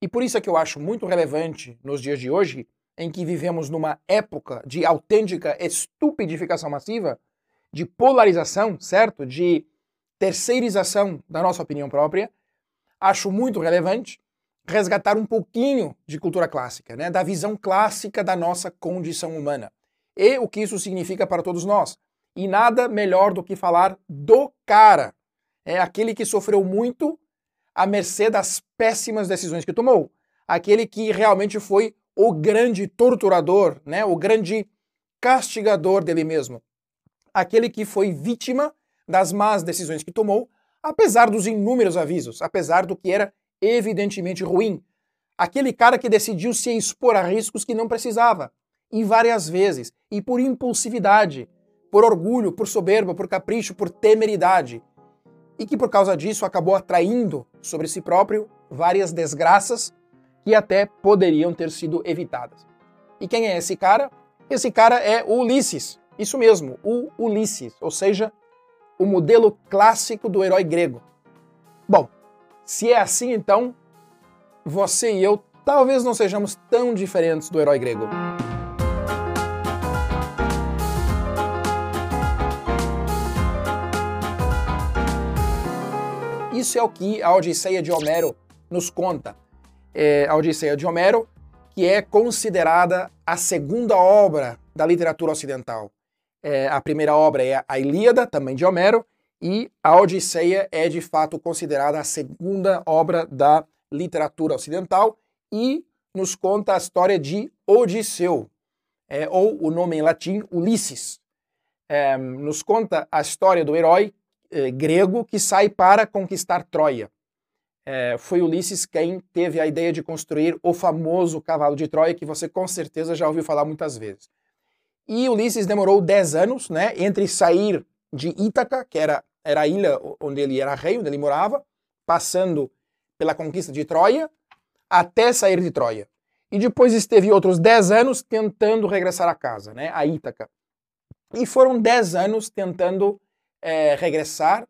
E por isso é que eu acho muito relevante nos dias de hoje, em que vivemos numa época de autêntica estupidificação massiva, de polarização, certo? De terceirização da nossa opinião própria, acho muito relevante resgatar um pouquinho de cultura clássica, né? da visão clássica da nossa condição humana e o que isso significa para todos nós. E nada melhor do que falar do cara, é aquele que sofreu muito à mercê das péssimas decisões que tomou, aquele que realmente foi o grande torturador, né? o grande castigador dele mesmo, aquele que foi vítima das más decisões que tomou, apesar dos inúmeros avisos, apesar do que era evidentemente ruim. Aquele cara que decidiu se expor a riscos que não precisava, e várias vezes, e por impulsividade, por orgulho, por soberba, por capricho, por temeridade, e que por causa disso acabou atraindo sobre si próprio várias desgraças que até poderiam ter sido evitadas. E quem é esse cara? Esse cara é o Ulisses, isso mesmo, o Ulisses, ou seja, o modelo clássico do herói grego. Bom, se é assim, então, você e eu talvez não sejamos tão diferentes do herói grego. Isso é o que a Odisseia de Homero nos conta. É a Odisseia de Homero, que é considerada a segunda obra da literatura ocidental. É, a primeira obra é a Ilíada, também de Homero, e a Odisseia é de fato considerada a segunda obra da literatura ocidental e nos conta a história de Odisseu, é, ou o nome em latim Ulisses. É, nos conta a história do herói é, grego que sai para conquistar Troia. É, foi Ulisses quem teve a ideia de construir o famoso cavalo de Troia, que você com certeza já ouviu falar muitas vezes. E Ulisses demorou 10 anos né, entre sair de Ítaca, que era era a ilha onde ele era rei, onde ele morava, passando pela conquista de Troia, até sair de Troia. E depois esteve outros 10 anos tentando regressar a casa, né, a Ítaca. E foram 10 anos tentando é, regressar,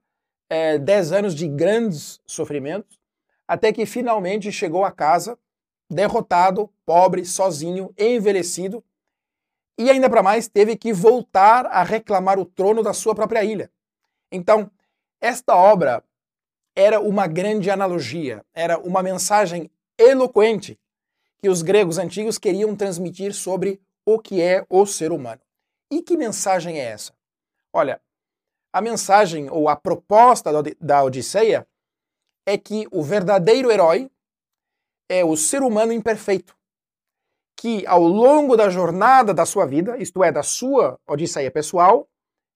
é, 10 anos de grandes sofrimentos, até que finalmente chegou a casa, derrotado, pobre, sozinho, envelhecido, e ainda para mais teve que voltar a reclamar o trono da sua própria ilha. Então, esta obra era uma grande analogia, era uma mensagem eloquente que os gregos antigos queriam transmitir sobre o que é o ser humano. E que mensagem é essa? Olha, a mensagem ou a proposta da Odisseia é que o verdadeiro herói é o ser humano imperfeito, que ao longo da jornada da sua vida, isto é, da sua Odisseia pessoal,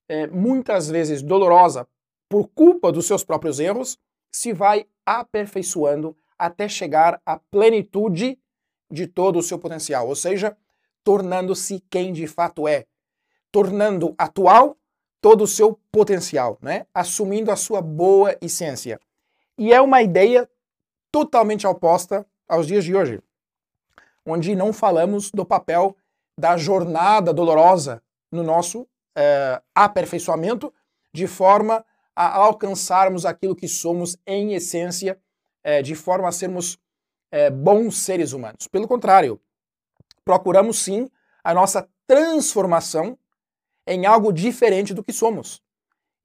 é, muitas vezes dolorosa por culpa dos seus próprios erros, se vai aperfeiçoando até chegar à plenitude de todo o seu potencial, ou seja, tornando-se quem de fato é, tornando atual todo o seu potencial, né? assumindo a sua boa essência. E é uma ideia totalmente oposta aos dias de hoje, onde não falamos do papel da jornada dolorosa no nosso é, aperfeiçoamento de forma a alcançarmos aquilo que somos em essência, é, de forma a sermos é, bons seres humanos. Pelo contrário, procuramos sim a nossa transformação em algo diferente do que somos.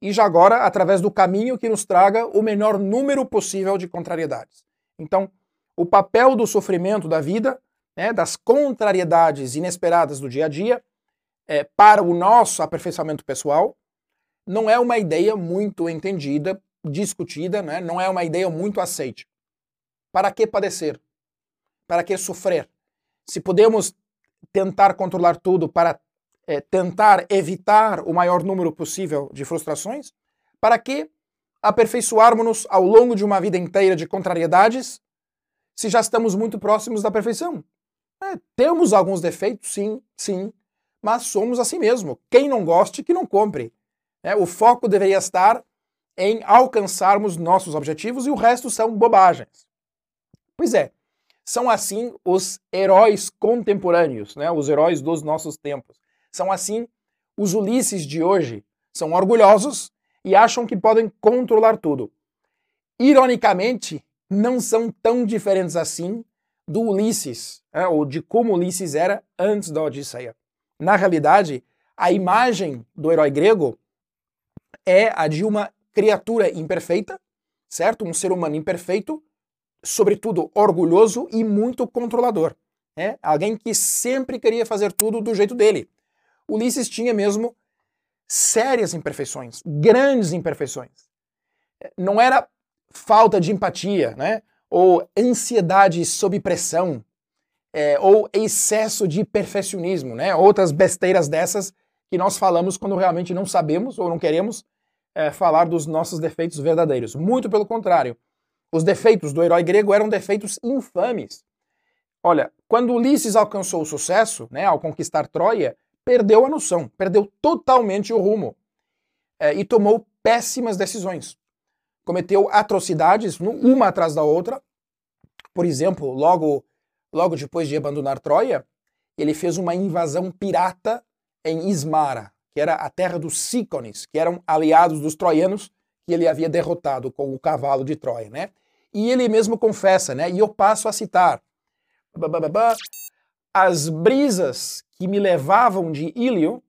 E já agora, através do caminho que nos traga o menor número possível de contrariedades. Então, o papel do sofrimento da vida, né, das contrariedades inesperadas do dia a dia, é, para o nosso aperfeiçoamento pessoal, não é uma ideia muito entendida, discutida, né? não é uma ideia muito aceite. Para que padecer? Para que sofrer? Se podemos tentar controlar tudo para é, tentar evitar o maior número possível de frustrações, para que aperfeiçoarmos-nos ao longo de uma vida inteira de contrariedades, se já estamos muito próximos da perfeição? É, temos alguns defeitos, sim, sim, mas somos assim mesmo. Quem não goste, que não compre. É, o foco deveria estar em alcançarmos nossos objetivos e o resto são bobagens. Pois é, são assim os heróis contemporâneos, né, os heróis dos nossos tempos. São assim os Ulisses de hoje. São orgulhosos e acham que podem controlar tudo. Ironicamente, não são tão diferentes assim do Ulisses, é, ou de como Ulisses era antes da Odisseia. Na realidade, a imagem do herói grego é a de uma criatura imperfeita, certo? Um ser humano imperfeito, sobretudo orgulhoso e muito controlador. É alguém que sempre queria fazer tudo do jeito dele. Ulisses tinha mesmo sérias imperfeições, grandes imperfeições. Não era falta de empatia, né? ou ansiedade sob pressão, é, ou excesso de perfeccionismo, né? outras besteiras dessas que nós falamos quando realmente não sabemos ou não queremos é, falar dos nossos defeitos verdadeiros. Muito pelo contrário. Os defeitos do herói grego eram defeitos infames. Olha, quando Ulisses alcançou o sucesso, né, ao conquistar Troia, perdeu a noção, perdeu totalmente o rumo é, e tomou péssimas decisões. Cometeu atrocidades, uma atrás da outra. Por exemplo, logo, logo depois de abandonar Troia, ele fez uma invasão pirata em Ismara, que era a terra dos Sícones, que eram aliados dos troianos que ele havia derrotado com o cavalo de Troia, né? E ele mesmo confessa, né? E eu passo a citar: As brisas que me levavam de Ilio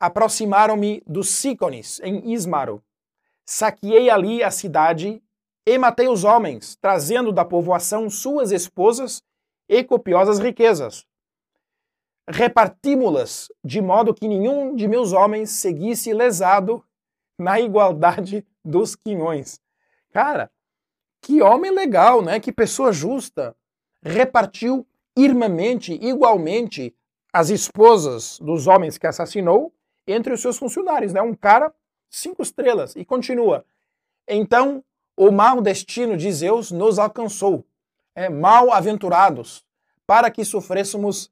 aproximaram-me dos Sícones, em Ismaro. Saqueei ali a cidade e matei os homens, trazendo da povoação suas esposas e copiosas riquezas repartimos-las de modo que nenhum de meus homens seguisse lesado na igualdade dos quinhões. Cara, que homem legal, né? Que pessoa justa. Repartiu irmamente, igualmente, as esposas dos homens que assassinou entre os seus funcionários, né? Um cara cinco estrelas e continua. Então, o mau destino de Zeus nos alcançou, é, mal aventurados, para que sofrêssemos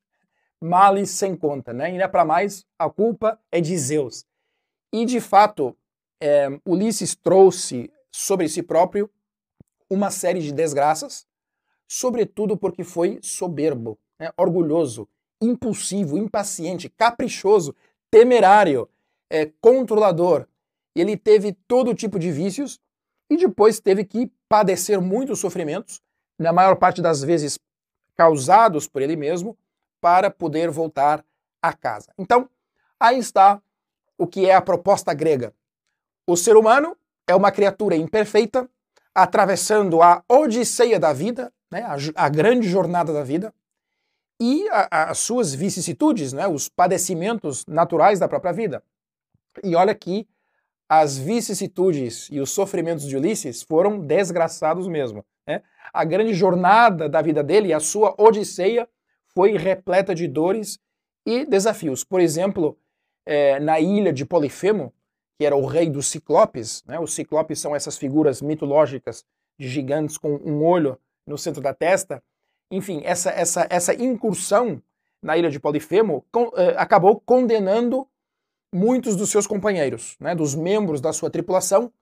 males sem conta, né? Ainda para mais, a culpa é de Zeus. E de fato, é, Ulisses trouxe sobre si próprio uma série de desgraças, sobretudo porque foi soberbo, né? orgulhoso, impulsivo, impaciente, caprichoso, temerário, é, controlador. Ele teve todo tipo de vícios e depois teve que padecer muitos sofrimentos, na maior parte das vezes causados por ele mesmo, para poder voltar a casa. Então, aí está o que é a proposta grega. O ser humano é uma criatura imperfeita, atravessando a odisseia da vida, né, a, a grande jornada da vida, e as suas vicissitudes, né, os padecimentos naturais da própria vida. E olha que as vicissitudes e os sofrimentos de Ulisses foram desgraçados mesmo. Né? A grande jornada da vida dele, a sua odisseia, foi repleta de dores e desafios. Por exemplo, é, na ilha de Polifemo, que era o rei dos ciclopes, né? os ciclopes são essas figuras mitológicas de gigantes com um olho no centro da testa. Enfim, essa, essa, essa incursão na ilha de Polifemo com, eh, acabou condenando muitos dos seus companheiros, né, dos membros da sua tripulação,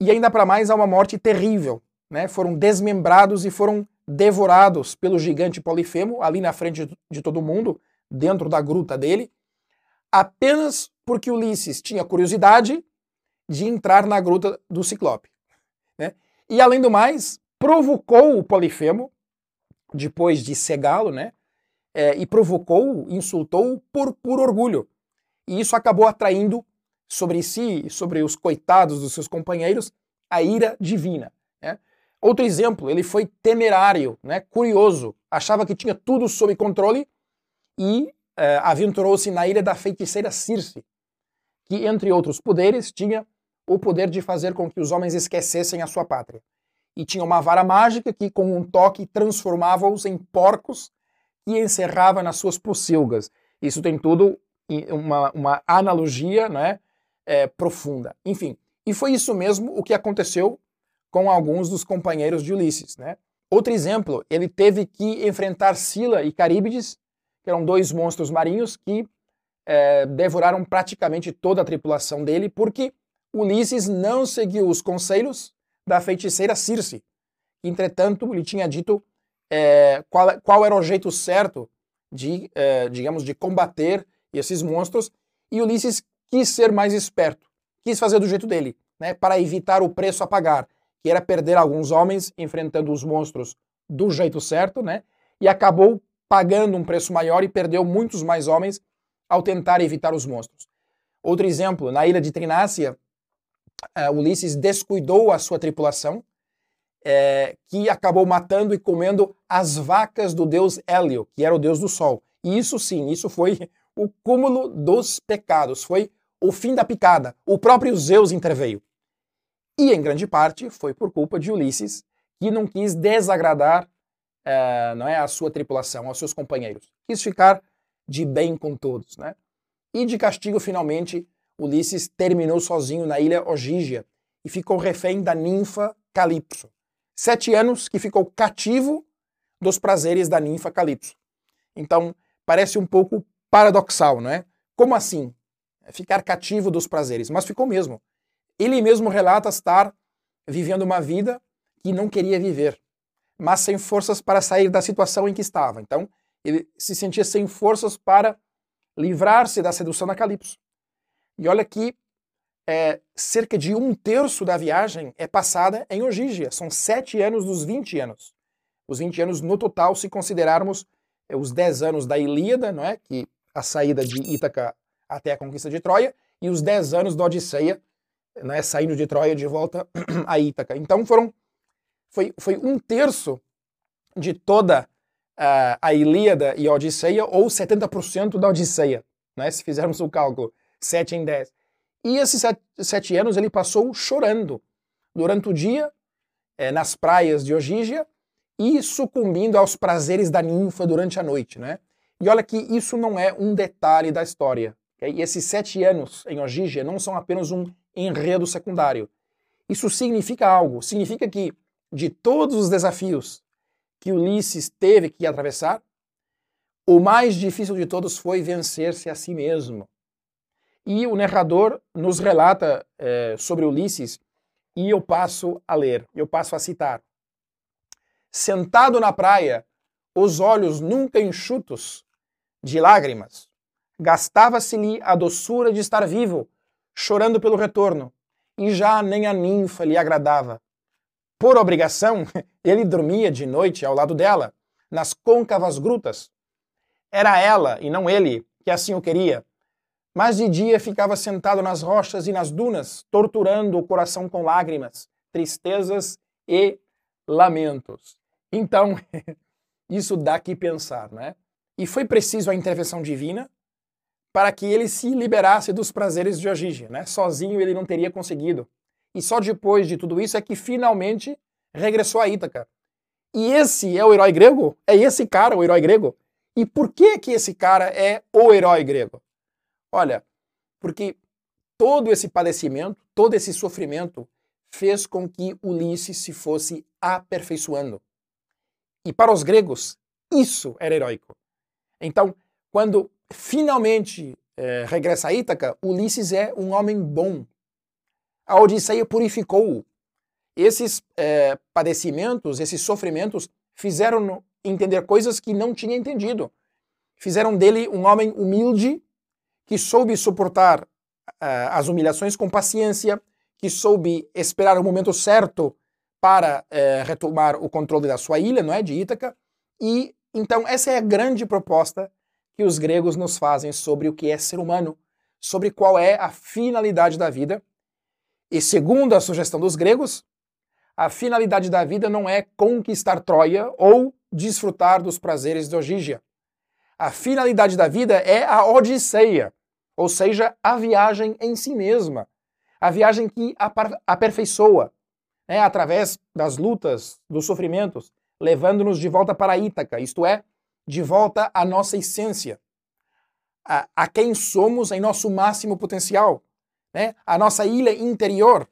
e ainda para mais a uma morte terrível. Né, foram desmembrados e foram devorados pelo gigante Polifemo, ali na frente de todo mundo, dentro da gruta dele, apenas porque Ulisses tinha curiosidade de entrar na gruta do Ciclope. Né? E além do mais, provocou o Polifemo, depois de cegá-lo, né? É, e provocou, insultou por, por orgulho. E isso acabou atraindo sobre si, sobre os coitados dos seus companheiros, a ira divina. Né? Outro exemplo, ele foi temerário, né, curioso, achava que tinha tudo sob controle e é, aventurou-se na ilha da feiticeira Circe, que, entre outros poderes, tinha o poder de fazer com que os homens esquecessem a sua pátria. E tinha uma vara mágica que, com um toque, transformava-os em porcos e encerrava nas suas pocilgas. Isso tem tudo uma, uma analogia né, é, profunda. Enfim, e foi isso mesmo o que aconteceu com alguns dos companheiros de Ulisses. Né? Outro exemplo, ele teve que enfrentar Sila e Caríbides, que eram dois monstros marinhos que é, devoraram praticamente toda a tripulação dele, porque Ulisses não seguiu os conselhos da feiticeira Circe. Entretanto, ele tinha dito é, qual, qual, era o jeito certo de, é, digamos, de combater esses monstros, e Ulisses quis ser mais esperto, quis fazer do jeito dele, né, para evitar o preço a pagar que era perder alguns homens enfrentando os monstros do jeito certo, né? E acabou pagando um preço maior e perdeu muitos mais homens ao tentar evitar os monstros. Outro exemplo, na ilha de Trinácia, uh, Ulisses descuidou a sua tripulação, é, que acabou matando e comendo as vacas do deus Hélio, que era o deus do sol. E isso sim, isso foi o cúmulo dos pecados, foi o fim da picada. O próprio Zeus interveio. E em grande parte foi por culpa de Ulisses, que não quis desagradar uh, não é, a sua tripulação, aos seus companheiros. Quis ficar de bem com todos. Né? E de castigo, finalmente, Ulisses terminou sozinho na ilha Ogígia e ficou refém da ninfa Calipso. Sete anos que ficou cativo dos prazeres da ninfa Calipso. Então, parece um pouco paradoxal, não é? Como assim? Ficar cativo dos prazeres. Mas ficou mesmo. Ele mesmo relata estar vivendo uma vida que não queria viver, mas sem forças para sair da situação em que estava. Então, ele se sentia sem forças para livrar-se da sedução da Calypso. E olha que é, cerca de um terço da viagem é passada em Ogígia. São sete anos dos 20 anos. Os 20 anos no total, se considerarmos é, os 10 anos da Ilíada, não é? que a saída de Ítaca até a conquista de Troia, e os 10 anos da Odisseia, né, saindo de Troia de volta a Ítaca. Então foram foi, foi um terço de toda uh, a Ilíada e a Odisseia, ou 70% da Odisseia, né, se fizermos o cálculo, 7 em 10. E esses sete, sete anos ele passou chorando durante o dia, é, nas praias de Ogígia, e sucumbindo aos prazeres da ninfa durante a noite. Né? E olha que isso não é um detalhe da história. E esses sete anos em Ogígia não são apenas um enredo secundário. Isso significa algo. Significa que, de todos os desafios que Ulisses teve que atravessar, o mais difícil de todos foi vencer-se a si mesmo. E o narrador nos relata é, sobre Ulisses, e eu passo a ler, eu passo a citar. Sentado na praia, os olhos nunca enxutos de lágrimas, gastava-se-lhe a doçura de estar vivo, chorando pelo retorno, e já nem a ninfa lhe agradava. Por obrigação, ele dormia de noite ao lado dela, nas côncavas grutas. Era ela, e não ele, que assim o queria. Mas de dia ficava sentado nas rochas e nas dunas, torturando o coração com lágrimas, tristezas e lamentos. Então, isso dá que pensar, né? E foi preciso a intervenção divina para que ele se liberasse dos prazeres de Ogígia. Né? Sozinho ele não teria conseguido. E só depois de tudo isso é que finalmente regressou a Ítaca. E esse é o herói grego? É esse cara o herói grego? E por que que esse cara é o herói grego? Olha, porque todo esse padecimento, todo esse sofrimento fez com que Ulisses se fosse aperfeiçoando. E para os gregos, isso era heróico. Então, quando finalmente é, regressa a Ítaca, Ulisses é um homem bom. A Odisseia purificou-o. Esses é, padecimentos, esses sofrimentos, fizeram entender coisas que não tinha entendido. Fizeram dele um homem humilde, que soube suportar uh, as humilhações com paciência, que soube esperar o momento certo para uh, retomar o controle da sua ilha, não é, de Ítaca. E então essa é a grande proposta que os gregos nos fazem sobre o que é ser humano, sobre qual é a finalidade da vida. E segundo a sugestão dos gregos, a finalidade da vida não é conquistar Troia ou desfrutar dos prazeres de Ogígia. A finalidade da vida é a Odisseia, ou seja, a viagem em si mesma, a viagem que aperfeiçoa, né, através das lutas, dos sofrimentos, levando-nos de volta para Ítaca, isto é, de volta à nossa essência, a, a quem somos em nosso máximo potencial, né? a nossa ilha interior,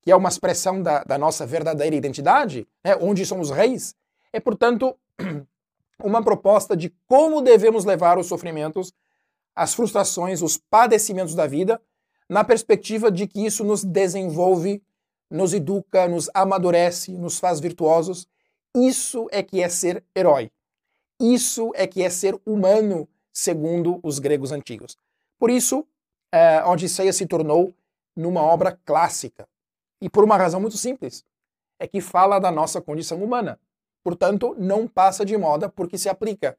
que é uma expressão da, da nossa verdadeira identidade, né? onde somos reis, é, portanto, uma proposta de como devemos levar os sofrimentos, as frustrações, os padecimentos da vida, na perspectiva de que isso nos desenvolve, nos educa, nos amadurece, nos faz virtuosos. Isso é que é ser herói. Isso é que é ser humano, segundo os gregos antigos. Por isso, é, Odisseia se tornou numa obra clássica. E por uma razão muito simples. É que fala da nossa condição humana. Portanto, não passa de moda porque se aplica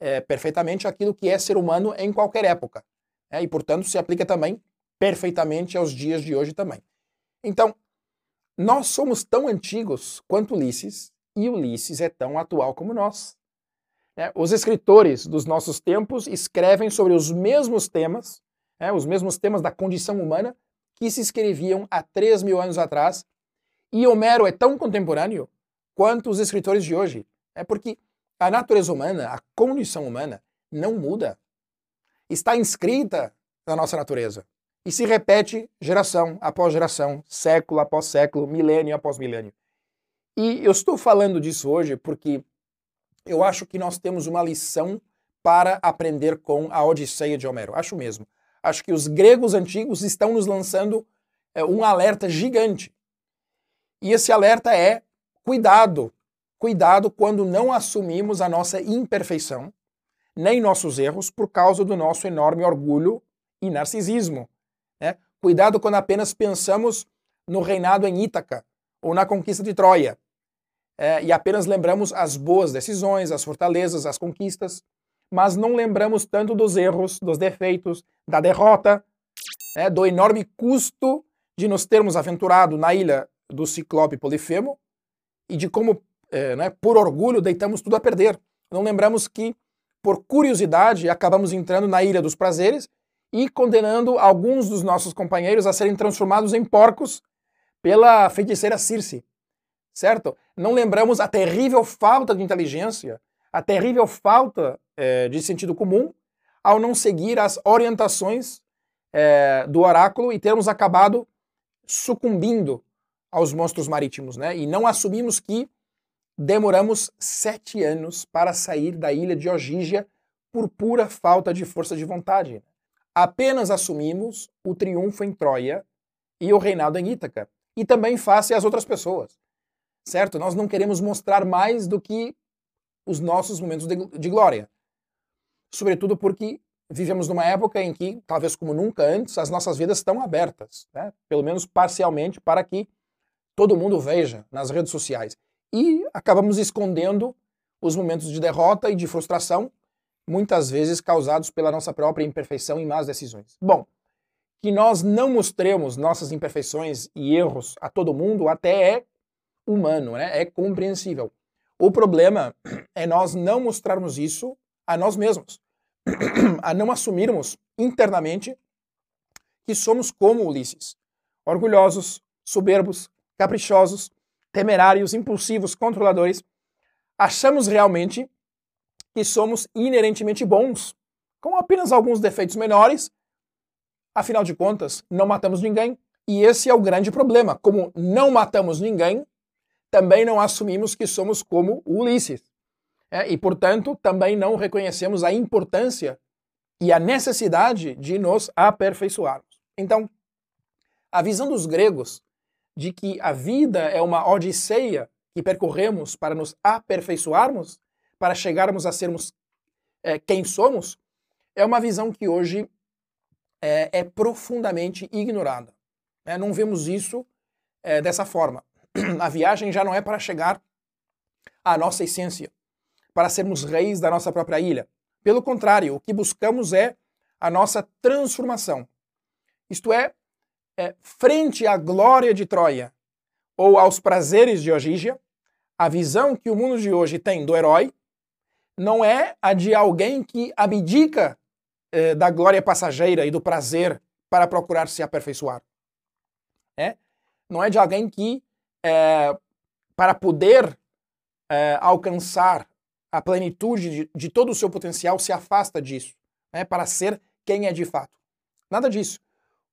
é, perfeitamente aquilo que é ser humano em qualquer época. É, e, portanto, se aplica também perfeitamente aos dias de hoje também. Então, nós somos tão antigos quanto Ulisses e Ulisses é tão atual como nós. É, os escritores dos nossos tempos escrevem sobre os mesmos temas, é, os mesmos temas da condição humana que se escreviam há 3 mil anos atrás, e Homero é tão contemporâneo quanto os escritores de hoje. É porque a natureza humana, a condição humana, não muda. Está inscrita na nossa natureza e se repete geração após geração, século após século, milênio após milênio. E eu estou falando disso hoje porque eu acho que nós temos uma lição para aprender com a Odisseia de Homero. Acho mesmo. Acho que os gregos antigos estão nos lançando é, um alerta gigante. E esse alerta é cuidado. Cuidado quando não assumimos a nossa imperfeição, nem nossos erros, por causa do nosso enorme orgulho e narcisismo. Né? Cuidado quando apenas pensamos no reinado em Ítaca ou na conquista de Troia é, e apenas lembramos as boas decisões, as fortalezas, as conquistas, mas não lembramos tanto dos erros, dos defeitos, da derrota, é, do enorme custo de nos termos aventurado na ilha do Ciclope Polifemo e de como, é, né, por orgulho, deitamos tudo a perder. Não lembramos que, por curiosidade, acabamos entrando na Ilha dos Prazeres e condenando alguns dos nossos companheiros a serem transformados em porcos pela feiticeira Circe certo? Não lembramos a terrível falta de inteligência, a terrível falta é, de sentido comum ao não seguir as orientações é, do oráculo e termos acabado sucumbindo aos monstros marítimos, né? E não assumimos que demoramos sete anos para sair da ilha de Ogígia por pura falta de força de vontade. Apenas assumimos o triunfo em Troia e o reinado em Ítaca, e também face às outras pessoas certo? Nós não queremos mostrar mais do que os nossos momentos de, de glória. Sobretudo porque vivemos numa época em que, talvez como nunca antes, as nossas vidas estão abertas, né? pelo menos parcialmente, para que todo mundo veja nas redes sociais. E acabamos escondendo os momentos de derrota e de frustração, muitas vezes causados pela nossa própria imperfeição e más decisões. Bom, que nós não mostremos nossas imperfeições e erros a todo mundo até é humano, né? É compreensível. O problema é nós não mostrarmos isso a nós mesmos, a não assumirmos internamente que somos como Ulisses, orgulhosos, soberbos, caprichosos, temerários, impulsivos, controladores. Achamos realmente que somos inerentemente bons, com apenas alguns defeitos menores. Afinal de contas, não matamos ninguém. E esse é o grande problema. Como não matamos ninguém, também não assumimos que somos como Ulisses. É, e, portanto, também não reconhecemos a importância e a necessidade de nos aperfeiçoarmos. Então, a visão dos gregos de que a vida é uma odisseia que percorremos para nos aperfeiçoarmos, para chegarmos a sermos é, quem somos, é uma visão que hoje é, é profundamente ignorada. É, não vemos isso é, dessa forma. a viagem já não é para chegar à nossa essência, para sermos reis da nossa própria ilha. Pelo contrário, o que buscamos é a nossa transformação. Isto é, é frente à glória de Troia ou aos prazeres de Ogígia, a visão que o mundo de hoje tem do herói não é a de alguém que abdica eh, da glória passageira e do prazer para procurar se aperfeiçoar. É? Não é de alguém que é, para poder é, alcançar a plenitude de, de, todo o seu potencial, se afasta disso, né, para ser quem é de fato. Nada disso.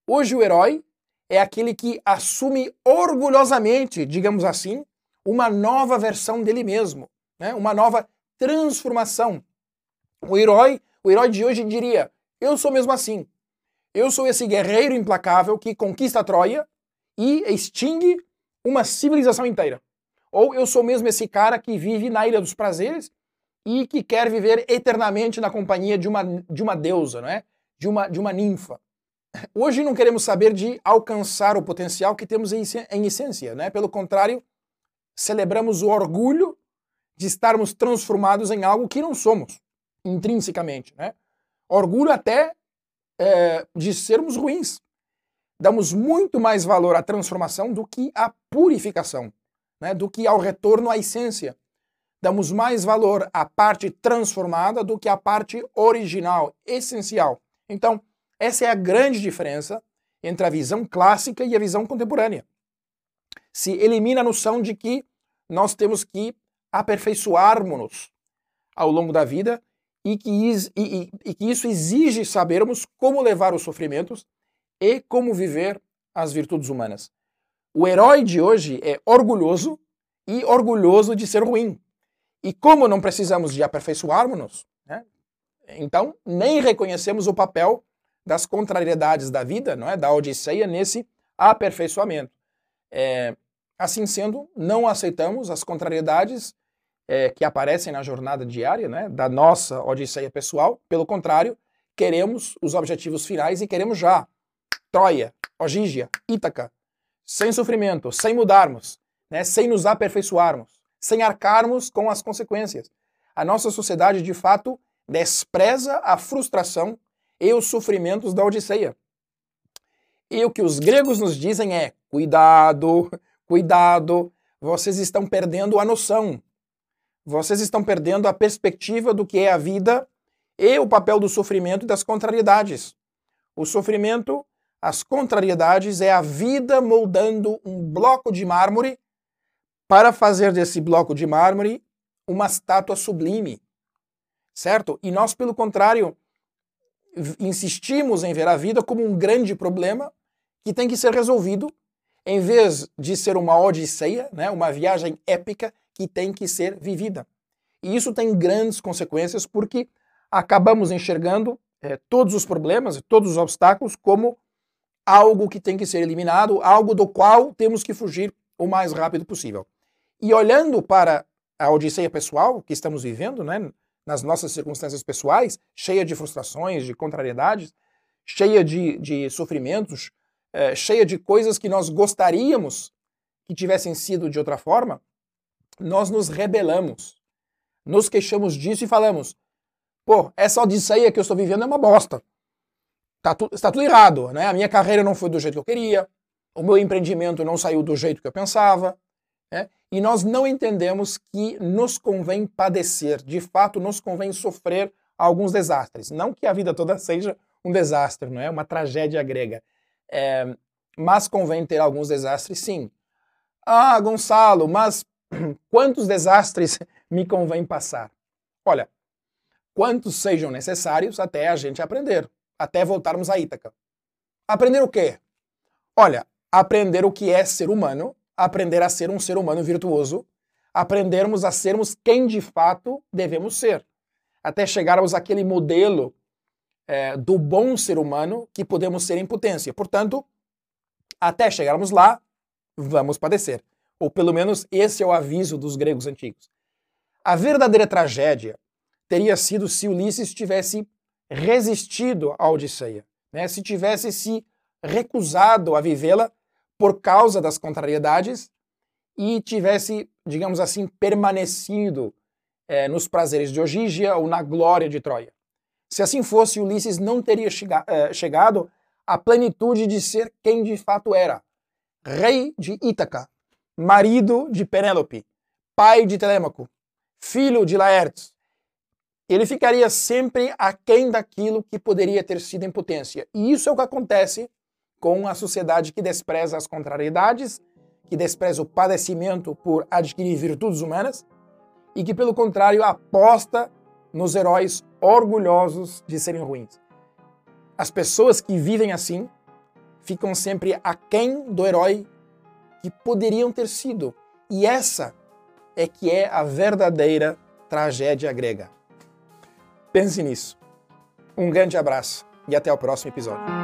Hoje o herói é aquele que assume orgulhosamente, digamos assim, uma nova versão dele mesmo, né, uma nova transformação. O herói, o herói de hoje diria: eu sou mesmo assim. Eu sou esse guerreiro implacável que conquista a Troia e extingue uma civilização inteira. Ou eu sou mesmo esse cara que vive na Ilha dos Prazeres e que quer viver eternamente na companhia de uma, de uma deusa, não é? de, uma, de uma ninfa. Hoje não queremos saber de alcançar o potencial que temos em, essência, né? pelo contrário, celebramos o orgulho de estarmos transformados em algo que não somos, intrinsecamente. Né? Orgulho até é, de sermos ruins. Damos muito mais valor à transformação do que à purificação, né? do que ao retorno à essência. Damos mais valor à parte transformada do que à parte original, essencial. Então, essa é a grande diferença entre a visão clássica e a visão contemporânea. Se elimina a noção de que nós temos que aperfeiçoarmos-nos ao longo da vida e que, e, e, e que isso exige sabermos como levar os sofrimentos e como viver as virtudes humanas. O herói de hoje é orgulhoso e orgulhoso de ser ruim. E como não precisamos de aperfeiçoarmos-nos, né? então nem reconhecemos o papel das contrariedades da vida, não é, da Odisseia nesse aperfeiçoamento. É, assim sendo, não aceitamos as contrariedades é, que aparecem na jornada diária, né, da nossa Odisseia pessoal. Pelo contrário, queremos os objetivos finais e queremos já. Troia, Ogígia, Ítaca, sem sofrimento, sem mudarmos, né, sem nos aperfeiçoarmos, sem arcarmos com as consequências. A nossa sociedade, de fato, despreza a frustração e os sofrimentos da Odisseia. E o que os gregos nos dizem é: cuidado, cuidado, vocês estão perdendo a noção. Vocês estão perdendo a perspectiva do que é a vida e o papel do sofrimento e das contrariedades. O sofrimento, as contrariedades, é a vida moldando um bloco de mármore para fazer desse bloco de mármore uma estátua sublime. Certo? E nós, pelo contrário, insistimos em ver a vida como um grande problema que tem que ser resolvido, em vez de ser uma odisseia, né, uma viagem épica que tem que ser vivida. E isso tem grandes consequências porque acabamos enxergando é, todos os problemas, todos os obstáculos como algo que tem que ser eliminado, algo do qual temos que fugir o mais rápido possível. E olhando para a odisseia pessoal que estamos vivendo, né, nas nossas circunstâncias pessoais, cheia de frustrações, de contrariedades, cheia de, de sofrimentos, é, cheia de coisas que nós gostaríamos que tivessem sido de outra forma, nós nos rebelamos, nos queixamos disso e falamos: pô, essa odisseia que eu estou vivendo é uma bosta. Tá tu, está tudo errado, né? A minha carreira não foi do jeito que eu queria, o meu empreendimento não saiu do jeito que eu pensava. Né? E nós não entendemos que nos convém padecer, de fato, nos convém sofrer alguns desastres. Não que a vida toda seja um desastre, não é? Uma tragédia grega. É, mas convém ter alguns desastres, sim. Ah, Gonçalo, mas quantos desastres me convém passar? Olha, quantos sejam necessários até a gente aprender, até voltarmos a Ítaca. Aprender o quê? Olha, aprender o que é ser humano, aprender a ser um ser humano virtuoso, aprendermos a sermos quem de fato devemos ser, até chegarmos àquele modelo é, do bom ser humano que podemos ser em potência. Portanto, até chegarmos lá, vamos padecer. Ou pelo menos esse é o aviso dos gregos antigos. A verdadeira tragédia teria sido se Ulisses tivesse resistido à Odisseia, né? se tivesse se recusado a vivê-la por causa das contrariedades e tivesse, digamos assim, permanecido é, nos prazeres de Ogígia ou na glória de Troia. Se assim fosse, Ulisses não teria chega, é, chegado à plenitude de ser quem de fato era, rei de Ítaca, marido de Penélope, pai de Telêmaco, filho de Laertes. Ele ficaria sempre aquém daquilo que poderia ter sido em potência. E isso é o que acontece com a sociedade que despreza as contrariedades, que despreza o padecimento por adquirir virtudes humanas e que, pelo contrário, aposta nos heróis orgulhosos de serem ruins. As pessoas que vivem assim ficam sempre aquém do herói que poderiam ter sido. E essa é que é a verdadeira tragédia grega. Pense nisso. Um grande abraço e até o próximo episódio.